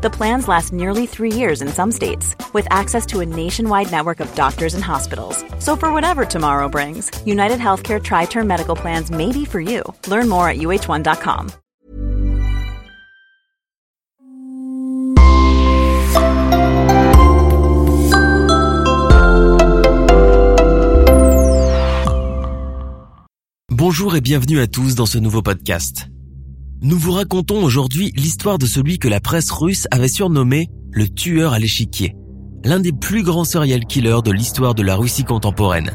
The plans last nearly three years in some states, with access to a nationwide network of doctors and hospitals. So, for whatever tomorrow brings, United Healthcare Tri Term Medical Plans may be for you. Learn more at uh1.com. Bonjour et bienvenue à tous dans ce nouveau podcast. Nous vous racontons aujourd'hui l'histoire de celui que la presse russe avait surnommé le tueur à l'échiquier, l'un des plus grands serial killers de l'histoire de la Russie contemporaine.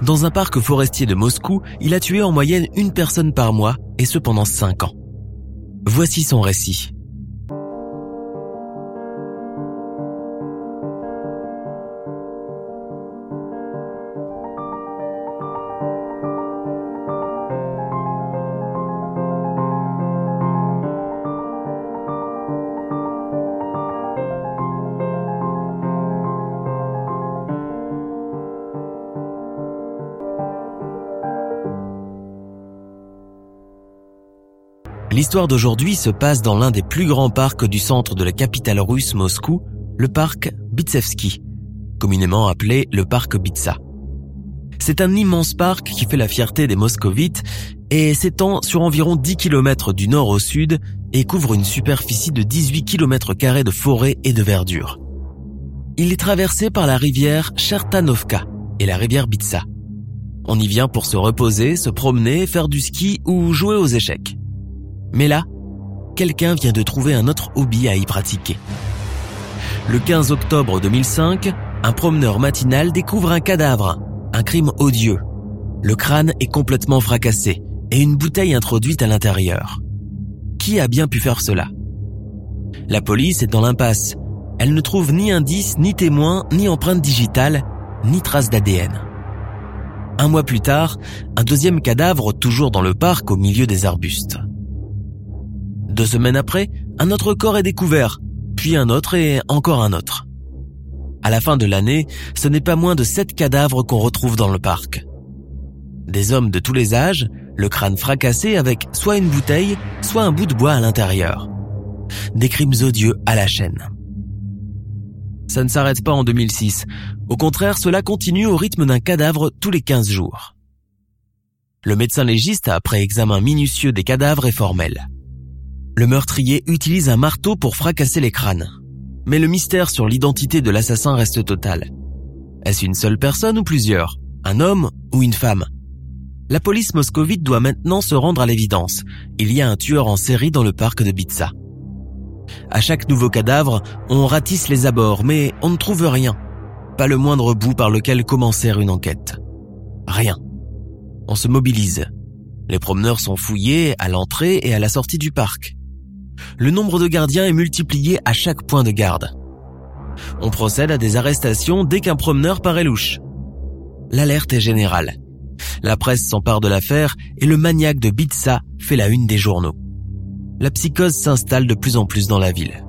Dans un parc forestier de Moscou, il a tué en moyenne une personne par mois, et ce pendant cinq ans. Voici son récit. L'histoire d'aujourd'hui se passe dans l'un des plus grands parcs du centre de la capitale russe Moscou, le parc Bitsevski, communément appelé le parc Bitsa. C'est un immense parc qui fait la fierté des moscovites et s'étend sur environ 10 km du nord au sud et couvre une superficie de 18 km de forêt et de verdure. Il est traversé par la rivière Chertanovka et la rivière Bitsa. On y vient pour se reposer, se promener, faire du ski ou jouer aux échecs. Mais là, quelqu'un vient de trouver un autre hobby à y pratiquer. Le 15 octobre 2005, un promeneur matinal découvre un cadavre, un crime odieux. Le crâne est complètement fracassé et une bouteille introduite à l'intérieur. Qui a bien pu faire cela? La police est dans l'impasse. Elle ne trouve ni indice, ni témoin, ni empreinte digitale, ni trace d'ADN. Un mois plus tard, un deuxième cadavre toujours dans le parc au milieu des arbustes. Deux semaines après, un autre corps est découvert, puis un autre et encore un autre. À la fin de l'année, ce n'est pas moins de sept cadavres qu'on retrouve dans le parc. Des hommes de tous les âges, le crâne fracassé avec soit une bouteille, soit un bout de bois à l'intérieur. Des crimes odieux à la chaîne. Ça ne s'arrête pas en 2006. Au contraire, cela continue au rythme d'un cadavre tous les 15 jours. Le médecin légiste, après examen minutieux des cadavres, est formel le meurtrier utilise un marteau pour fracasser les crânes. Mais le mystère sur l'identité de l'assassin reste total. Est-ce une seule personne ou plusieurs? Un homme ou une femme? La police moscovite doit maintenant se rendre à l'évidence. Il y a un tueur en série dans le parc de Bitsa. À chaque nouveau cadavre, on ratisse les abords, mais on ne trouve rien. Pas le moindre bout par lequel commencer une enquête. Rien. On se mobilise. Les promeneurs sont fouillés à l'entrée et à la sortie du parc le nombre de gardiens est multiplié à chaque point de garde. On procède à des arrestations dès qu'un promeneur paraît louche. L'alerte est générale. La presse s'empare de l'affaire et le maniaque de Bitsa fait la une des journaux. La psychose s'installe de plus en plus dans la ville.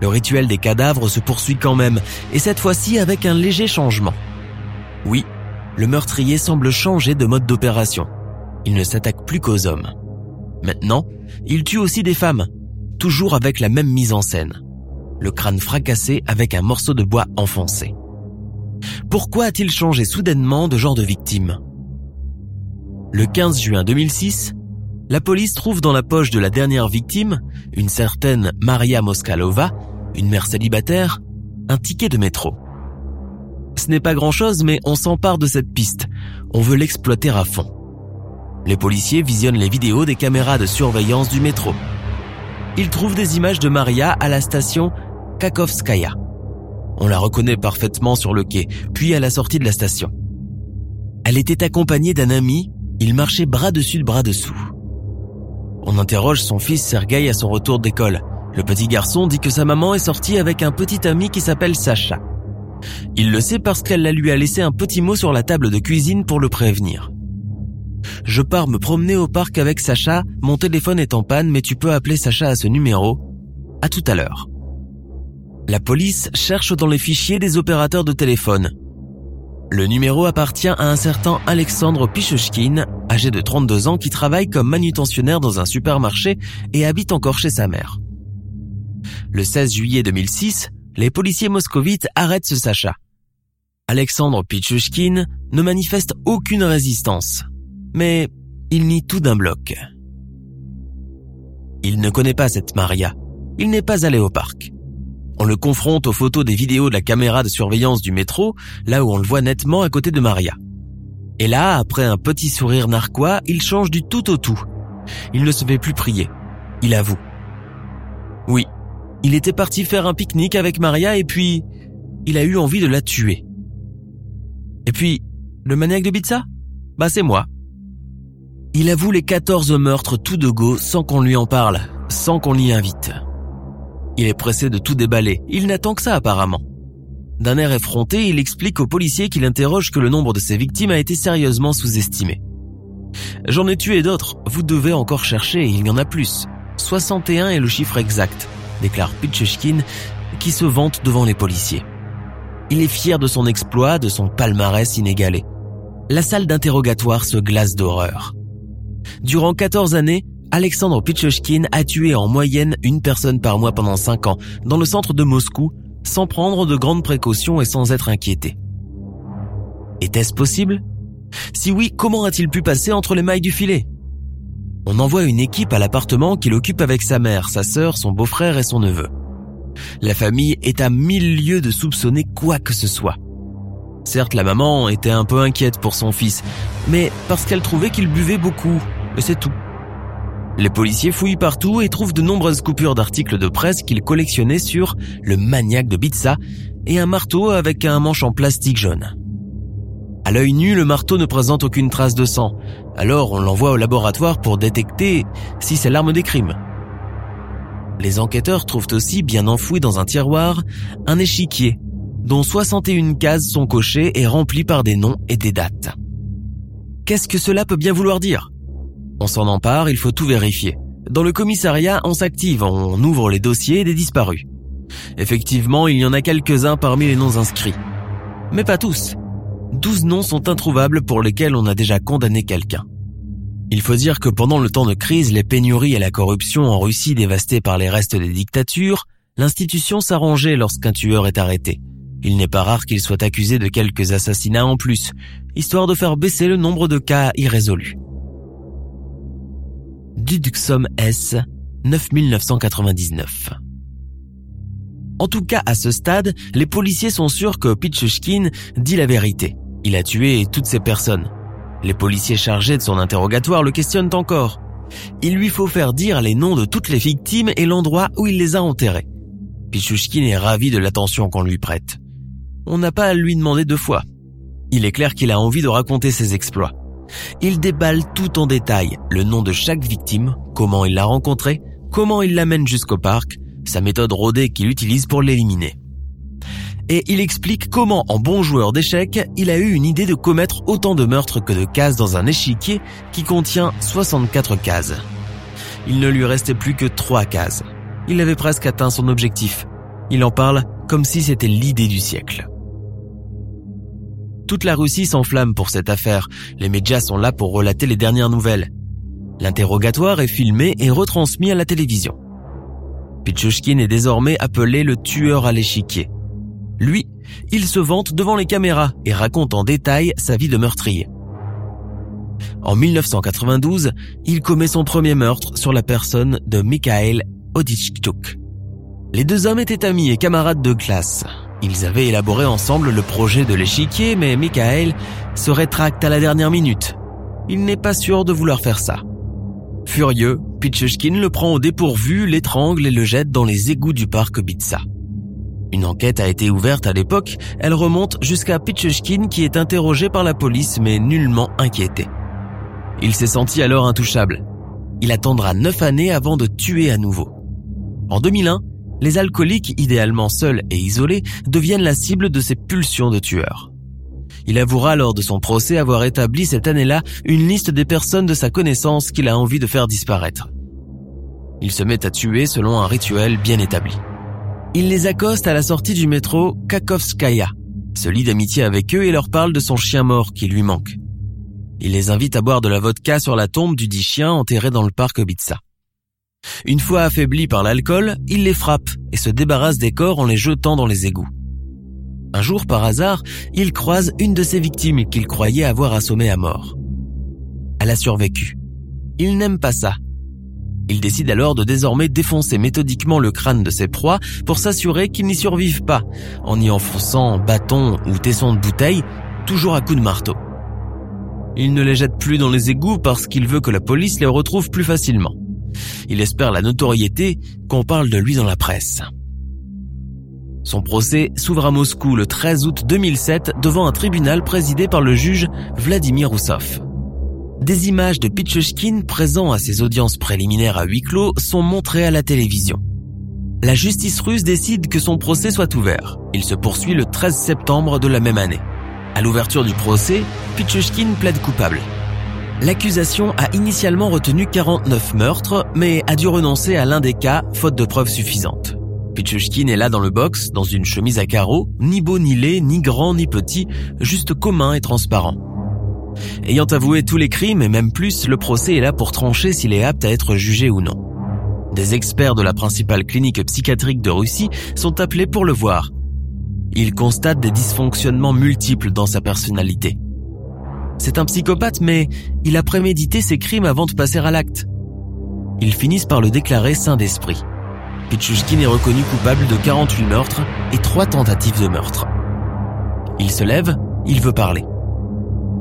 Le rituel des cadavres se poursuit quand même, et cette fois-ci avec un léger changement. Oui, le meurtrier semble changer de mode d'opération. Il ne s'attaque plus qu'aux hommes. Maintenant, il tue aussi des femmes, toujours avec la même mise en scène. Le crâne fracassé avec un morceau de bois enfoncé. Pourquoi a-t-il changé soudainement de genre de victime? Le 15 juin 2006, la police trouve dans la poche de la dernière victime, une certaine Maria Moskalova, une mère célibataire, un ticket de métro. Ce n'est pas grand-chose, mais on s'empare de cette piste. On veut l'exploiter à fond. Les policiers visionnent les vidéos des caméras de surveillance du métro. Ils trouvent des images de Maria à la station Kakovskaya. On la reconnaît parfaitement sur le quai, puis à la sortie de la station. Elle était accompagnée d'un ami, il marchait bras dessus bras dessous. On interroge son fils Sergei à son retour d'école. Le petit garçon dit que sa maman est sortie avec un petit ami qui s'appelle Sacha. Il le sait parce qu'elle lui a laissé un petit mot sur la table de cuisine pour le prévenir. Je pars me promener au parc avec Sacha, mon téléphone est en panne mais tu peux appeler Sacha à ce numéro. À tout à l'heure. La police cherche dans les fichiers des opérateurs de téléphone. Le numéro appartient à un certain Alexandre Pichushkin, âgé de 32 ans, qui travaille comme manutentionnaire dans un supermarché et habite encore chez sa mère. Le 16 juillet 2006, les policiers moscovites arrêtent ce Sacha. Alexandre Pichushkin ne manifeste aucune résistance, mais il nie tout d'un bloc. Il ne connaît pas cette Maria. Il n'est pas allé au parc. On le confronte aux photos des vidéos de la caméra de surveillance du métro, là où on le voit nettement à côté de Maria. Et là, après un petit sourire narquois, il change du tout au tout. Il ne se fait plus prier. Il avoue. Oui, il était parti faire un pique-nique avec Maria et puis il a eu envie de la tuer. Et puis, le maniaque de pizza Bah c'est moi. Il avoue les 14 meurtres tout de go sans qu'on lui en parle, sans qu'on l'y invite. Il est pressé de tout déballer, il n'attend que ça apparemment. D'un air effronté, il explique aux policiers qu'il interroge que le nombre de ses victimes a été sérieusement sous-estimé. J'en ai tué d'autres, vous devez encore chercher, il y en a plus. 61 est le chiffre exact, déclare Pitchushkin, qui se vante devant les policiers. Il est fier de son exploit, de son palmarès inégalé. La salle d'interrogatoire se glace d'horreur. Durant 14 années, Alexandre Pichushkin a tué en moyenne une personne par mois pendant 5 ans dans le centre de Moscou sans prendre de grandes précautions et sans être inquiété. Était-ce possible? Si oui, comment a-t-il pu passer entre les mailles du filet? On envoie une équipe à l'appartement qu'il occupe avec sa mère, sa sœur, son beau-frère et son neveu. La famille est à mille lieues de soupçonner quoi que ce soit. Certes, la maman était un peu inquiète pour son fils, mais parce qu'elle trouvait qu'il buvait beaucoup, c'est tout. Les policiers fouillent partout et trouvent de nombreuses coupures d'articles de presse qu'ils collectionnaient sur le maniaque de Bitsa et un marteau avec un manche en plastique jaune. À l'œil nu, le marteau ne présente aucune trace de sang, alors on l'envoie au laboratoire pour détecter si c'est l'arme des crimes. Les enquêteurs trouvent aussi, bien enfoui dans un tiroir, un échiquier, dont 61 cases sont cochées et remplies par des noms et des dates. Qu'est-ce que cela peut bien vouloir dire? On s'en empare, il faut tout vérifier. Dans le commissariat, on s'active, on ouvre les dossiers des disparus. Effectivement, il y en a quelques-uns parmi les noms inscrits. Mais pas tous. Douze noms sont introuvables pour lesquels on a déjà condamné quelqu'un. Il faut dire que pendant le temps de crise, les pénuries et la corruption en Russie dévastée par les restes des dictatures, l'institution s'arrangeait lorsqu'un tueur est arrêté. Il n'est pas rare qu'il soit accusé de quelques assassinats en plus, histoire de faire baisser le nombre de cas irrésolus. Duduxum S 9999. En tout cas, à ce stade, les policiers sont sûrs que Pichushkin dit la vérité. Il a tué toutes ces personnes. Les policiers chargés de son interrogatoire le questionnent encore. Il lui faut faire dire les noms de toutes les victimes et l'endroit où il les a enterrées. Pichushkin est ravi de l'attention qu'on lui prête. On n'a pas à lui demander deux fois. Il est clair qu'il a envie de raconter ses exploits. Il déballe tout en détail, le nom de chaque victime, comment il l'a rencontré, comment il l'amène jusqu'au parc, sa méthode rodée qu'il utilise pour l'éliminer. Et il explique comment, en bon joueur d'échecs, il a eu une idée de commettre autant de meurtres que de cases dans un échiquier qui contient 64 cases. Il ne lui restait plus que 3 cases. Il avait presque atteint son objectif. Il en parle comme si c'était l'idée du siècle. Toute la Russie s'enflamme pour cette affaire. Les médias sont là pour relater les dernières nouvelles. L'interrogatoire est filmé et retransmis à la télévision. Pichushkin est désormais appelé le tueur à l'échiquier. Lui, il se vante devant les caméras et raconte en détail sa vie de meurtrier. En 1992, il commet son premier meurtre sur la personne de Mikhail Odichtuk. Les deux hommes étaient amis et camarades de classe. Ils avaient élaboré ensemble le projet de l'échiquier, mais Michael se rétracte à la dernière minute. Il n'est pas sûr de vouloir faire ça. Furieux, Pichushkin le prend au dépourvu, l'étrangle et le jette dans les égouts du parc Bitsa. Une enquête a été ouverte à l'époque, elle remonte jusqu'à Pichushkin qui est interrogé par la police mais nullement inquiété. Il s'est senti alors intouchable. Il attendra neuf années avant de tuer à nouveau. En 2001, les alcooliques, idéalement seuls et isolés, deviennent la cible de ces pulsions de tueurs. Il avouera lors de son procès avoir établi cette année-là une liste des personnes de sa connaissance qu'il a envie de faire disparaître. Il se met à tuer selon un rituel bien établi. Il les accoste à la sortie du métro Kakovskaya, se lie d'amitié avec eux et leur parle de son chien mort qui lui manque. Il les invite à boire de la vodka sur la tombe du dit chien enterré dans le parc Obitsa. Une fois affaiblis par l'alcool, il les frappe et se débarrasse des corps en les jetant dans les égouts. Un jour, par hasard, il croise une de ses victimes qu'il croyait avoir assommée à mort. Elle a survécu. Il n'aime pas ça. Il décide alors de désormais défoncer méthodiquement le crâne de ses proies pour s'assurer qu'ils n'y survivent pas, en y enfonçant bâton ou tesson de bouteille, toujours à coups de marteau. Il ne les jette plus dans les égouts parce qu'il veut que la police les retrouve plus facilement. Il espère la notoriété qu'on parle de lui dans la presse. Son procès s'ouvre à Moscou le 13 août 2007 devant un tribunal présidé par le juge Vladimir Roussov. Des images de Pichushkin présent à ses audiences préliminaires à huis clos sont montrées à la télévision. La justice russe décide que son procès soit ouvert. Il se poursuit le 13 septembre de la même année. À l'ouverture du procès, Pichushkin plaide coupable. L'accusation a initialement retenu 49 meurtres, mais a dû renoncer à l'un des cas, faute de preuves suffisantes. Pichushkin est là dans le box, dans une chemise à carreaux, ni beau ni laid, ni grand ni petit, juste commun et transparent. Ayant avoué tous les crimes et même plus, le procès est là pour trancher s'il est apte à être jugé ou non. Des experts de la principale clinique psychiatrique de Russie sont appelés pour le voir. Ils constatent des dysfonctionnements multiples dans sa personnalité. C'est un psychopathe, mais il a prémédité ses crimes avant de passer à l'acte. Ils finissent par le déclarer saint d'esprit. Pichushkin est reconnu coupable de 48 meurtres et 3 tentatives de meurtre. Il se lève, il veut parler.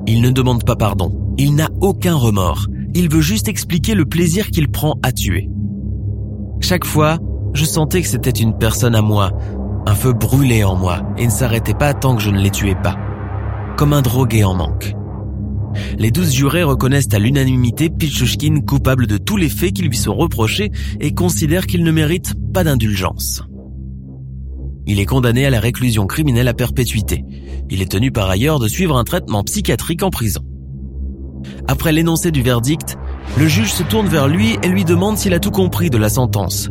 Il ne demande pas pardon, il n'a aucun remords, il veut juste expliquer le plaisir qu'il prend à tuer. Chaque fois, je sentais que c'était une personne à moi, un feu brûlait en moi et ne s'arrêtait pas tant que je ne les tuais pas, comme un drogué en manque. Les douze jurés reconnaissent à l'unanimité Pichushkin coupable de tous les faits qui lui sont reprochés et considèrent qu'il ne mérite pas d'indulgence. Il est condamné à la réclusion criminelle à perpétuité. Il est tenu par ailleurs de suivre un traitement psychiatrique en prison. Après l'énoncé du verdict, le juge se tourne vers lui et lui demande s'il a tout compris de la sentence.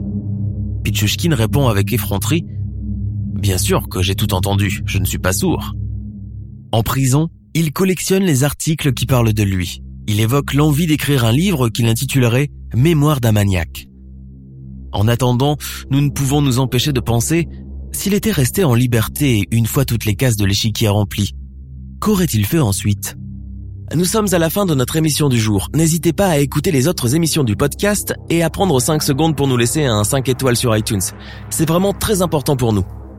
Pichushkin répond avec effronterie ⁇ Bien sûr que j'ai tout entendu, je ne suis pas sourd. En prison, il collectionne les articles qui parlent de lui. Il évoque l'envie d'écrire un livre qu'il intitulerait Mémoire d'un maniaque. En attendant, nous ne pouvons nous empêcher de penser, s'il était resté en liberté une fois toutes les cases de l'échiquier remplies, qu'aurait-il fait ensuite? Nous sommes à la fin de notre émission du jour. N'hésitez pas à écouter les autres émissions du podcast et à prendre 5 secondes pour nous laisser un 5 étoiles sur iTunes. C'est vraiment très important pour nous.